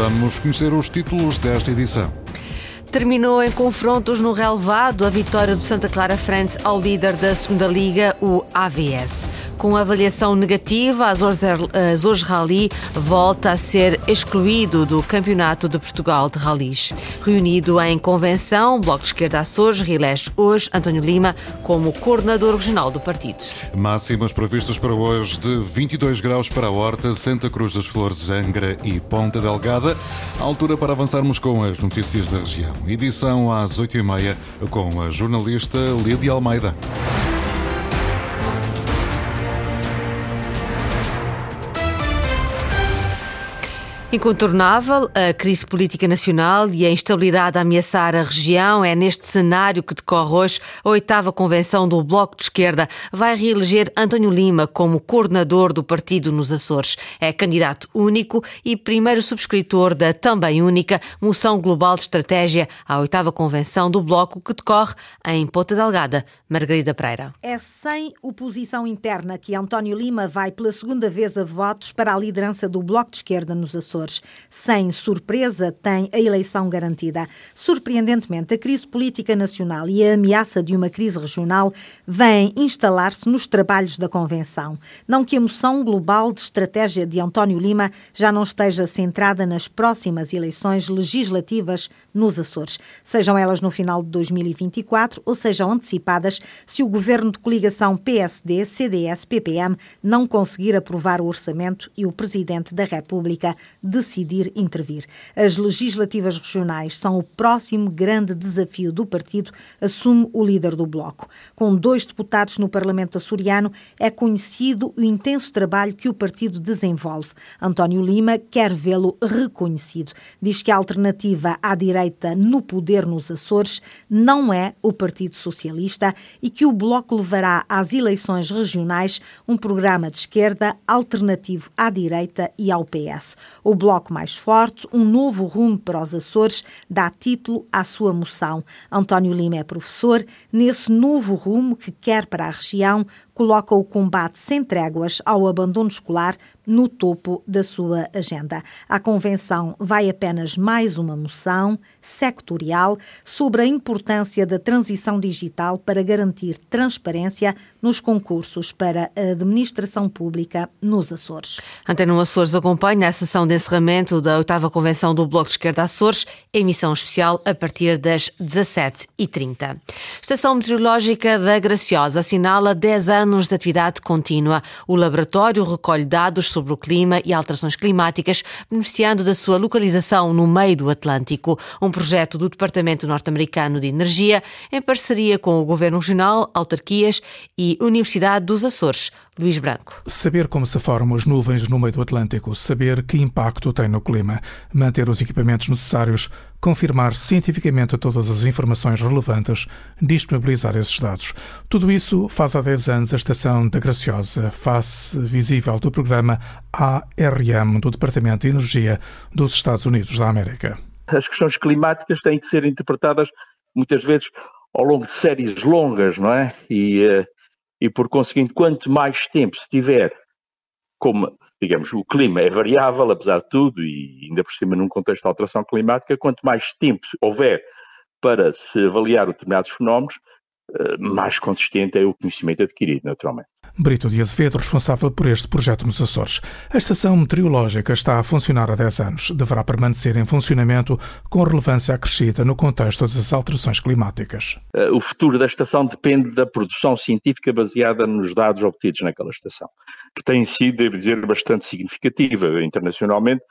Vamos conhecer os títulos desta edição. Terminou em confrontos no relevado a vitória do Santa Clara Friends ao líder da segunda Liga, o AVS. Com avaliação negativa, Azores Rally volta a ser excluído do Campeonato de Portugal de Rallys. Reunido em convenção, Bloco de Esquerda Açores reelege hoje António Lima como coordenador regional do partido. Máximas previstas para hoje de 22 graus para a Horta, Santa Cruz das Flores, Angra e Ponta Delgada. A altura para avançarmos com as notícias da região. Edição às 8h30 com a jornalista Lídia Almeida. Incontornável, a crise política nacional e a instabilidade a ameaçar a região é neste cenário que decorre hoje a oitava convenção do Bloco de Esquerda. Vai reeleger António Lima como coordenador do partido nos Açores. É candidato único e primeiro subscritor da também única Moção Global de Estratégia à oitava convenção do Bloco que decorre em Ponta Delgada. Margarida Pereira. É sem oposição interna que António Lima vai pela segunda vez a votos para a liderança do Bloco de Esquerda nos Açores. Sem surpresa, tem a eleição garantida. Surpreendentemente, a crise política nacional e a ameaça de uma crise regional vêm instalar-se nos trabalhos da Convenção. Não que a moção global de estratégia de António Lima já não esteja centrada nas próximas eleições legislativas nos Açores, sejam elas no final de 2024 ou sejam antecipadas se o governo de coligação PSD, CDS, PPM não conseguir aprovar o orçamento e o presidente da República decidir intervir. As legislativas regionais são o próximo grande desafio do partido, assume o líder do Bloco. Com dois deputados no Parlamento açoriano, é conhecido o intenso trabalho que o partido desenvolve. António Lima quer vê-lo reconhecido. Diz que a alternativa à direita no poder nos Açores não é o Partido Socialista e que o Bloco levará às eleições regionais um programa de esquerda alternativo à direita e ao PS. O bloco mais forte, um novo rumo para os Açores, dá título à sua moção. António Lima é professor. Nesse novo rumo que quer para a região, coloca o combate sem tréguas ao abandono escolar no topo da sua agenda. A convenção vai apenas mais uma moção sectorial sobre a importância da transição digital para garantir transparência nos concursos para a administração pública nos Açores. Antena Açores acompanha a sessão de encerramento da oitava convenção do Bloco de Esquerda Açores, emissão especial a partir das 17h30. Estação Meteorológica da Graciosa assinala 10 anos de atividade contínua. O laboratório recolhe dados sobre o clima e alterações climáticas, beneficiando da sua localização no meio do Atlântico. Um projeto do Departamento Norte-Americano de Energia, em parceria com o Governo Regional, autarquias e Universidade dos Açores. Luís Branco. Saber como se formam as nuvens no meio do Atlântico, saber que impacto tem no clima, manter os equipamentos necessários, confirmar cientificamente todas as informações relevantes, disponibilizar esses dados. Tudo isso faz há 10 anos a Estação da Graciosa, face visível do programa ARM do Departamento de Energia dos Estados Unidos da América. As questões climáticas têm de ser interpretadas muitas vezes ao longo de séries longas, não é? E, eh, e por conseguinte, quanto mais tempo se tiver, como, digamos, o clima é variável, apesar de tudo, e ainda por cima num contexto de alteração climática, quanto mais tempo houver para se avaliar determinados fenómenos, mais consistente é o conhecimento adquirido, naturalmente. Brito de Azevedo, responsável por este projeto nos Açores. A estação meteorológica está a funcionar há 10 anos. Deverá permanecer em funcionamento com relevância acrescida no contexto das alterações climáticas. Eh, o futuro da estação depende da produção científica baseada nos dados obtidos naquela estação, que tem sido, devo dizer, bastante significativa internacionalmente.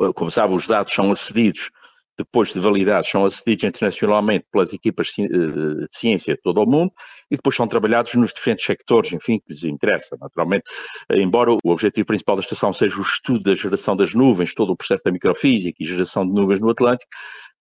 Eh, como sabe, os dados são acedidos depois de validados, são acedidos internacionalmente pelas equipas eh, de ciência de todo o mundo e depois são trabalhados nos diferentes sectores, enfim, que lhes interessa, naturalmente. Embora o objetivo principal da estação seja o estudo da geração das nuvens, todo o processo da microfísica e geração de nuvens no Atlântico,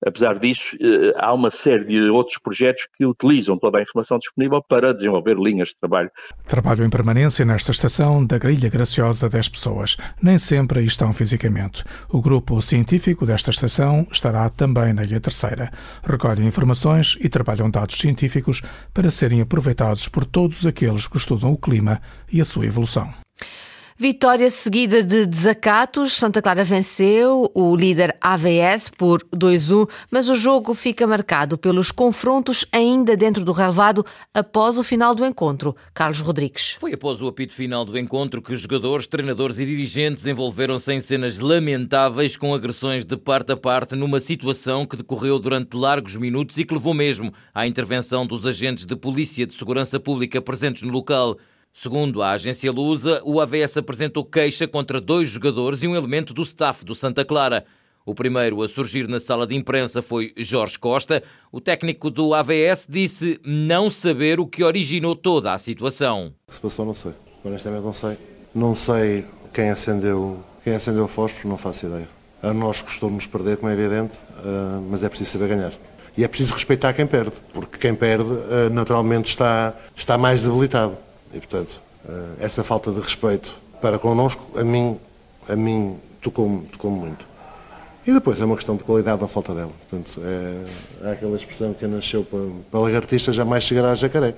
Apesar disso, eh, há uma série de outros projetos que utilizam toda a informação disponível para desenvolver linhas de trabalho. Trabalho em permanência nesta estação da Grilha Graciosa 10 pessoas. Nem sempre aí estão fisicamente. O grupo científico desta estação estará também na Ilha Terceira. Recolhem informações e trabalham dados científicos para serem aproveitados por todos aqueles que estudam o clima e a sua evolução. Vitória seguida de desacatos. Santa Clara venceu o líder AVS por 2-1, mas o jogo fica marcado pelos confrontos ainda dentro do relevado após o final do encontro. Carlos Rodrigues. Foi após o apito final do encontro que os jogadores, treinadores e dirigentes envolveram-se em cenas lamentáveis com agressões de parte a parte numa situação que decorreu durante largos minutos e que levou mesmo à intervenção dos agentes de polícia de segurança pública presentes no local. Segundo a agência Lusa, o AVS apresentou queixa contra dois jogadores e um elemento do staff do Santa Clara. O primeiro a surgir na sala de imprensa foi Jorge Costa. O técnico do AVS disse não saber o que originou toda a situação. O que se passou, não sei. Honestamente, não sei. Não sei quem acendeu, quem acendeu o fósforo, não faço ideia. A nós custou-nos perder, como é evidente, eh, mas é preciso saber ganhar. E é preciso respeitar quem perde, porque quem perde eh, naturalmente está, está mais debilitado. E, portanto, eh, essa falta de respeito para connosco, a mim, a mim tocou-me tocou muito. E depois é uma questão de qualidade ou falta dela. Portanto, é, é aquela expressão que nasceu para, para lagartista jamais chegará a jacaré.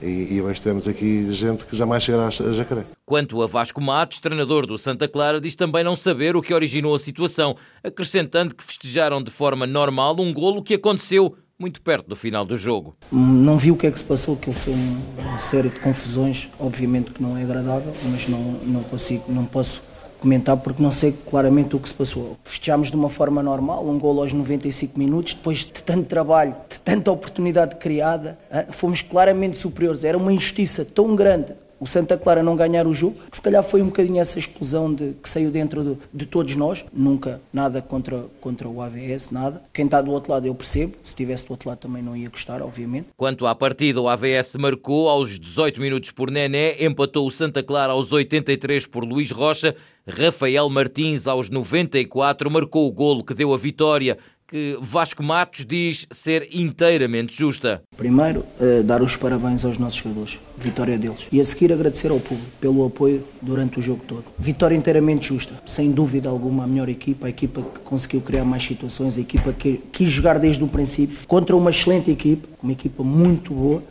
E, e hoje temos aqui gente que jamais chegará a jacaré. Quanto a Vasco Matos, treinador do Santa Clara, diz também não saber o que originou a situação, acrescentando que festejaram de forma normal um golo que aconteceu muito perto do final do jogo. Não vi o que é que se passou, que foi uma série de confusões, obviamente que não é agradável, mas não, não consigo, não posso comentar porque não sei claramente o que se passou. Fechámos de uma forma normal, um gol aos 95 minutos, depois de tanto trabalho, de tanta oportunidade criada, fomos claramente superiores. Era uma injustiça tão grande o Santa Clara não ganhar o jogo, que se calhar foi um bocadinho essa explosão de, que saiu dentro de, de, todos nós. Nunca nada contra, contra o AVS, nada. Quem está do outro lado eu percebo, se estivesse do outro lado também não ia gostar, obviamente. Quanto à partida, o AVS marcou aos 18 minutos por Nené, empatou o Santa Clara aos 83 por Luís Rocha, Rafael Martins aos 94 marcou o golo que deu a vitória que Vasco Matos diz ser inteiramente justa. Primeiro, uh, dar os parabéns aos nossos jogadores, vitória deles. E a seguir agradecer ao público pelo apoio durante o jogo todo. Vitória inteiramente justa, sem dúvida alguma a melhor equipa, a equipa que conseguiu criar mais situações, a equipa que quis jogar desde o princípio, contra uma excelente equipa, uma equipa muito boa,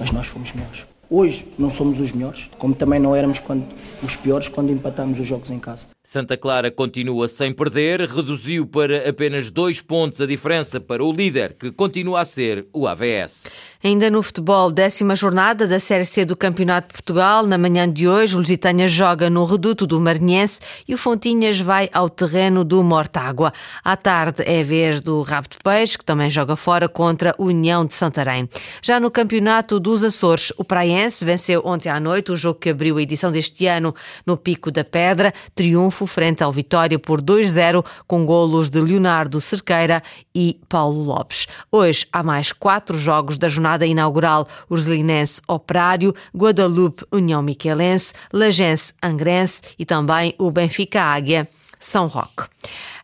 mas nós fomos melhores. Hoje não somos os melhores, como também não éramos quando, os piores quando empatámos os jogos em casa. Santa Clara continua sem perder, reduziu para apenas dois pontos a diferença para o líder, que continua a ser o AVS. Ainda no futebol, décima jornada da Série C do Campeonato de Portugal. Na manhã de hoje, o Lusitânia joga no reduto do Marinhense e o Fontinhas vai ao terreno do Mortágua. À tarde é a vez do Rabo de Peixe, que também joga fora contra a União de Santarém. Já no Campeonato dos Açores, o Praiense venceu ontem à noite o jogo que abriu a edição deste ano no Pico da Pedra. Triunfo triunfo frente ao Vitória por 2-0, com golos de Leonardo Cerqueira e Paulo Lopes. Hoje há mais quatro jogos da jornada inaugural: Ursulinense Operário, Guadalupe União Miquelense, Lagense Angrense e também o Benfica Águia São Roque.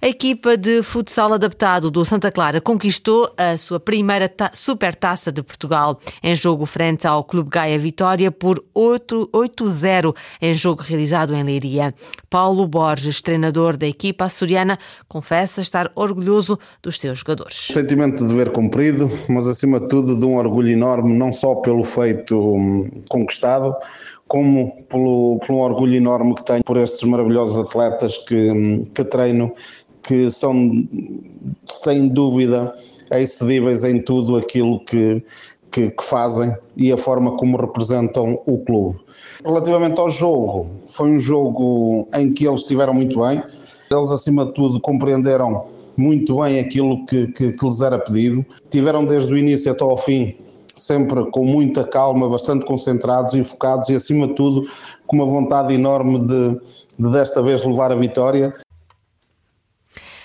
A equipa de futsal adaptado do Santa Clara conquistou a sua primeira ta supertaça de Portugal em jogo frente ao Clube Gaia Vitória por 8-0 em jogo realizado em Leiria. Paulo Borges, treinador da equipa açoriana, confessa estar orgulhoso dos seus jogadores. Sentimento de dever cumprido, mas acima de tudo de um orgulho enorme, não só pelo feito hum, conquistado, como pelo, pelo orgulho enorme que tenho por estes maravilhosos atletas que, hum, que treino que são sem dúvida excedíveis em tudo aquilo que, que, que, fazem e a forma como representam o clube. Relativamente ao jogo, foi um jogo em que eles estiveram muito bem, eles acima de tudo compreenderam muito bem aquilo que, que, que lhes era pedido, tiveram desde o início até ao fim sempre com muita calma, bastante concentrados e focados e acima de tudo com uma vontade enorme de, de desta vez levar a vitória.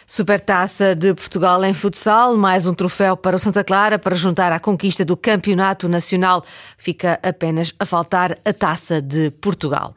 Supertaça de Portugal em futsal, mais um troféu para o Santa Clara para juntar à conquista do Campeonato Nacional. Fica apenas a faltar a Taça de Portugal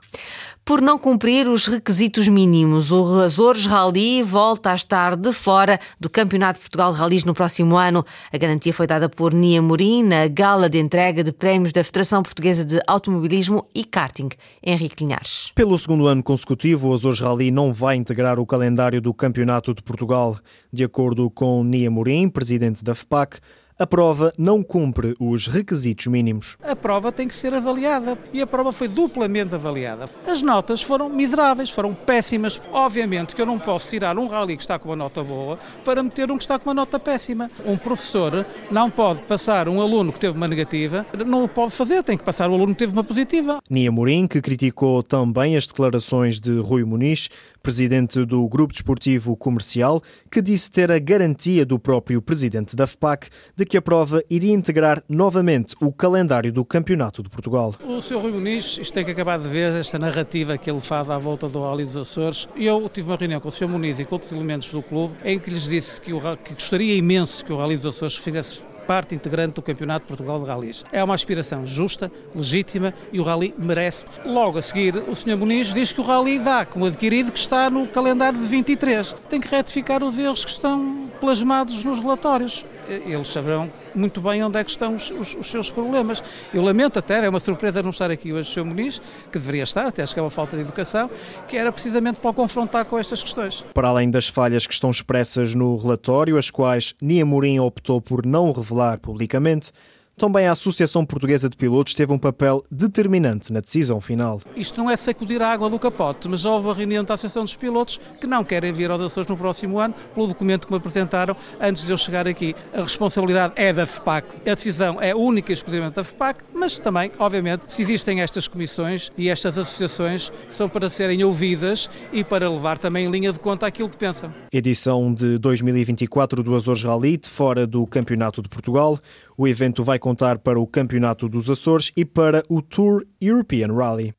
por não cumprir os requisitos mínimos. O Azores Rally volta a estar de fora do Campeonato de Portugal de Rallys no próximo ano. A garantia foi dada por Nia Morim na gala de entrega de prémios da Federação Portuguesa de Automobilismo e Karting. Henrique Linhares. Pelo segundo ano consecutivo, o Azores Rally não vai integrar o calendário do Campeonato de Portugal. De acordo com Nia Morim, presidente da FPAC, a prova não cumpre os requisitos mínimos. A prova tem que ser avaliada e a prova foi duplamente avaliada. As notas foram miseráveis, foram péssimas. Obviamente que eu não posso tirar um rally que está com uma nota boa para meter um que está com uma nota péssima. Um professor não pode passar um aluno que teve uma negativa, não o pode fazer, tem que passar o aluno que teve uma positiva. Nia Morim, que criticou também as declarações de Rui Muniz, presidente do Grupo Desportivo Comercial, que disse ter a garantia do próprio presidente da FPAC de que a prova iria integrar novamente o calendário do Campeonato de Portugal. O Sr. Rui Muniz, isto tem que acabar de ver, esta narrativa que ele faz à volta do Rally dos Açores. Eu tive uma reunião com o Sr. Muniz e com outros elementos do clube em que lhes disse que, o, que gostaria imenso que o Rally dos Açores fizesse parte integrante do Campeonato de Portugal de Rallys. É uma aspiração justa, legítima e o Rally merece. Logo a seguir, o Sr. Muniz diz que o Rally dá como adquirido que está no calendário de 23. Tem que retificar os erros que estão plasmados nos relatórios. Eles saberão muito bem onde é que estão os, os, os, seus problemas. Eu lamento até, é uma surpresa não estar aqui hoje o Sr. Muniz, que deveria estar, até acho que é uma falta de educação, que era precisamente para o confrontar com estas questões. Para além das falhas que estão expressas no relatório, as quais Nia Mourinho optou por não revelar publicamente, também a Associação Portuguesa de Pilotos teve um papel determinante na decisão final. Isto não é sacudir a água do capote, mas houve a reunião da Associação dos Pilotos que não querem vir aos Açores no próximo ano pelo documento que me apresentaram antes de eu chegar aqui. A responsabilidade é da FPAC, a decisão é única e exclusivamente da FPAC, mas também, obviamente, se existem estas comissões e estas associações são para serem ouvidas e para levar também em linha de conta aquilo que pensam. Edição de 2024 do Açores Rally, fora do Campeonato de Portugal. O evento vai contar para o Campeonato dos Açores e para o Tour European Rally.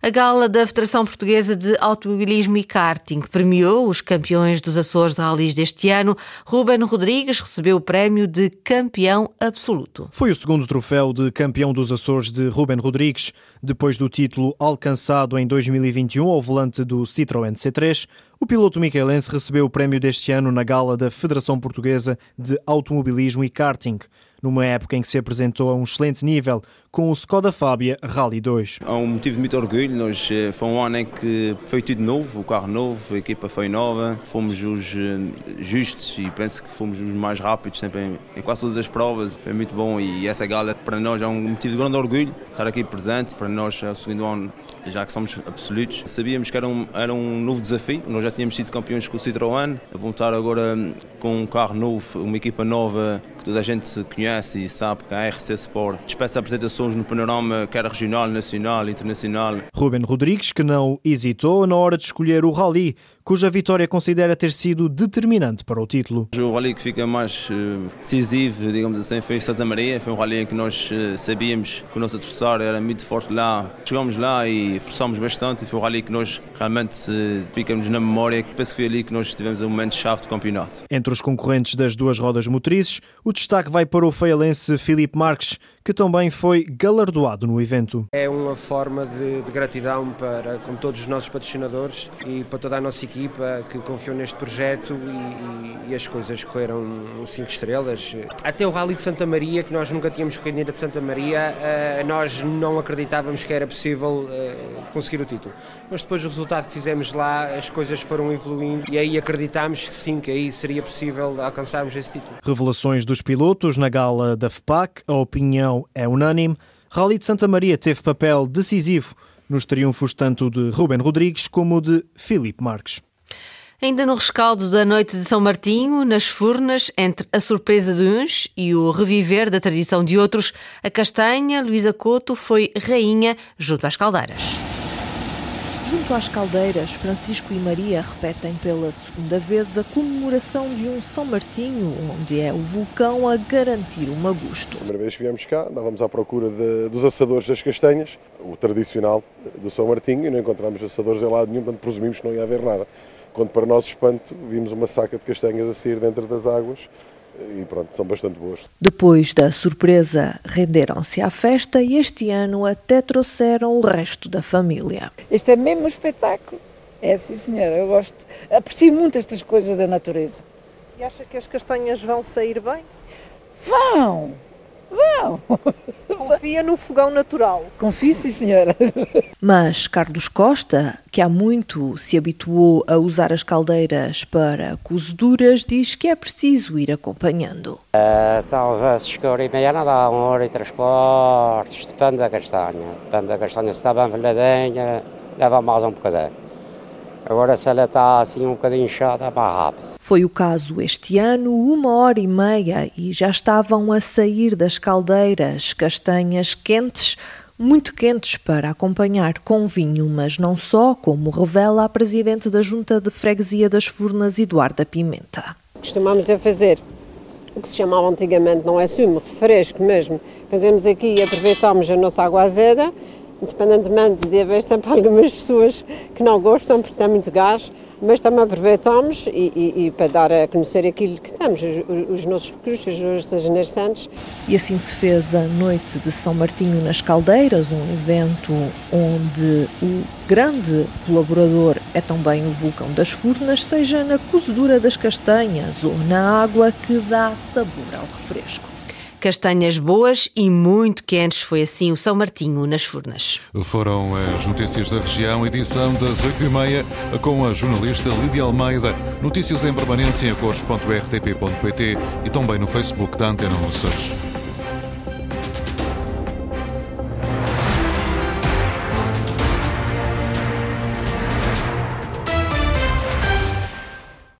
A gala da Federação Portuguesa de Automobilismo e Karting premiou os campeões dos Açores de Rallys deste ano. Ruben Rodrigues recebeu o prémio de campeão absoluto. Foi o segundo troféu de campeão dos Açores de Ruben Rodrigues, depois do título alcançado em 2021 ao volante do Citroën C3. O piloto micaelense recebeu o prémio deste ano na gala da Federação Portuguesa de Automobilismo e Karting numa época em que se apresentou a um excelente nível com o Skoda Fábia Rally 2. É um motivo de muito orgulho, nós, eh, foi um ano em que foi tudo novo, o carro novo, a equipa foi nova, fomos os eh, justos e penso que fomos os mais rápidos sempre em, em quase todas as provas, foi muito bom e essa gala para nós é um motivo de grande orgulho estar aqui presente, para nós é o segundo ano já que somos absolutos. Sabíamos que era um, era um novo desafio, nós já tínhamos sido campeões com o Citroën, a voltar agora hum, com um carro novo, uma equipa nova toda a gente conhece e sabe que a RC Sport dispensa apresentações no panorama quer regional, nacional, internacional. Ruben Rodrigues, que não hesitou na hora de escolher o Rally, cuja vitória considera ter sido determinante para o título. O rally que fica mais uh, decisivo, digamos assim, foi Santa Maria. Foi um rally em que nós uh, sabíamos que o nosso adversário era muito forte lá. Chegámos lá e forçámos bastante e foi um rally que nós realmente uh, ficamos na memória. Penso que foi ali que nós tivemos um momento-chave de campeonato. Entre os concorrentes das duas rodas motrizes, o destaque vai para o feialense Filipe Marques, que também foi galardoado no evento. É uma forma de, de gratidão para com todos os nossos patrocinadores e para toda a nossa equipa que confiou neste projeto e, e, e as coisas correram cinco estrelas. Até o Rally de Santa Maria, que nós nunca tínhamos corrido de Santa Maria, uh, nós não acreditávamos que era possível uh, conseguir o título. Mas depois do resultado que fizemos lá, as coisas foram evoluindo e aí acreditámos que sim, que aí seria possível alcançarmos esse título. Revelações dos pilotos na gala da FPAC, a opinião é unânime. Rally de Santa Maria teve papel decisivo nos triunfos tanto de Ruben Rodrigues como de Filipe Marques. Ainda no rescaldo da noite de São Martinho, nas Furnas, entre a surpresa de uns e o reviver da tradição de outros, a castanha Luísa Couto foi rainha junto às caldeiras. Junto às caldeiras, Francisco e Maria repetem pela segunda vez a comemoração de um São Martinho, onde é o vulcão a garantir um agosto. A primeira vez que viemos cá, andávamos à procura de, dos assadores das castanhas, o tradicional do São Martinho, e não encontramos assadores em lado nenhum, portanto presumimos que não ia haver nada. Quando, para nosso espanto, vimos uma saca de castanhas a sair dentro das águas e pronto, são bastante boas. Depois da surpresa, renderam-se à festa e este ano até trouxeram o resto da família. Este é mesmo um espetáculo. É sim, senhora, eu gosto. Aprecio muito estas coisas da natureza. E acha que as castanhas vão sair bem? Vão! Vão. Confia no fogão natural. Confio, sim, senhora. Mas Carlos Costa, que há muito se habituou a usar as caldeiras para cozeduras, diz que é preciso ir acompanhando. Uh, talvez que hora e meia não dá, uma hora e três quartos, depende da castanha. Depende da castanha, se está bem velhadinha, leva mais um bocadinho. Agora, se ela está assim um bocadinho inchada, é mais rápido. Foi o caso este ano, uma hora e meia, e já estavam a sair das caldeiras castanhas quentes, muito quentes para acompanhar com vinho, mas não só, como revela a presidente da Junta de Freguesia das Furnas, Eduarda Pimenta. Costumamos a fazer o que se chamava antigamente, não é sumo, refresco mesmo. Fazemos aqui e aproveitamos a nossa água azeda independentemente de haver sempre algumas pessoas que não gostam porque tem muito gás, mas também aproveitamos e, e, e, para dar a conhecer aquilo que temos, os, os nossos recursos, os nossos nascentes. E assim se fez a Noite de São Martinho nas Caldeiras, um evento onde o grande colaborador é também o vulcão das Furnas, seja na cozedura das castanhas ou na água que dá sabor ao refresco. Castanhas boas e muito quentes, foi assim o São Martinho nas Furnas. Foram as notícias da região, edição das 8h30, com a jornalista Lídia Almeida. Notícias em permanência em cores.rtp.pt e também no Facebook da Antena Açores.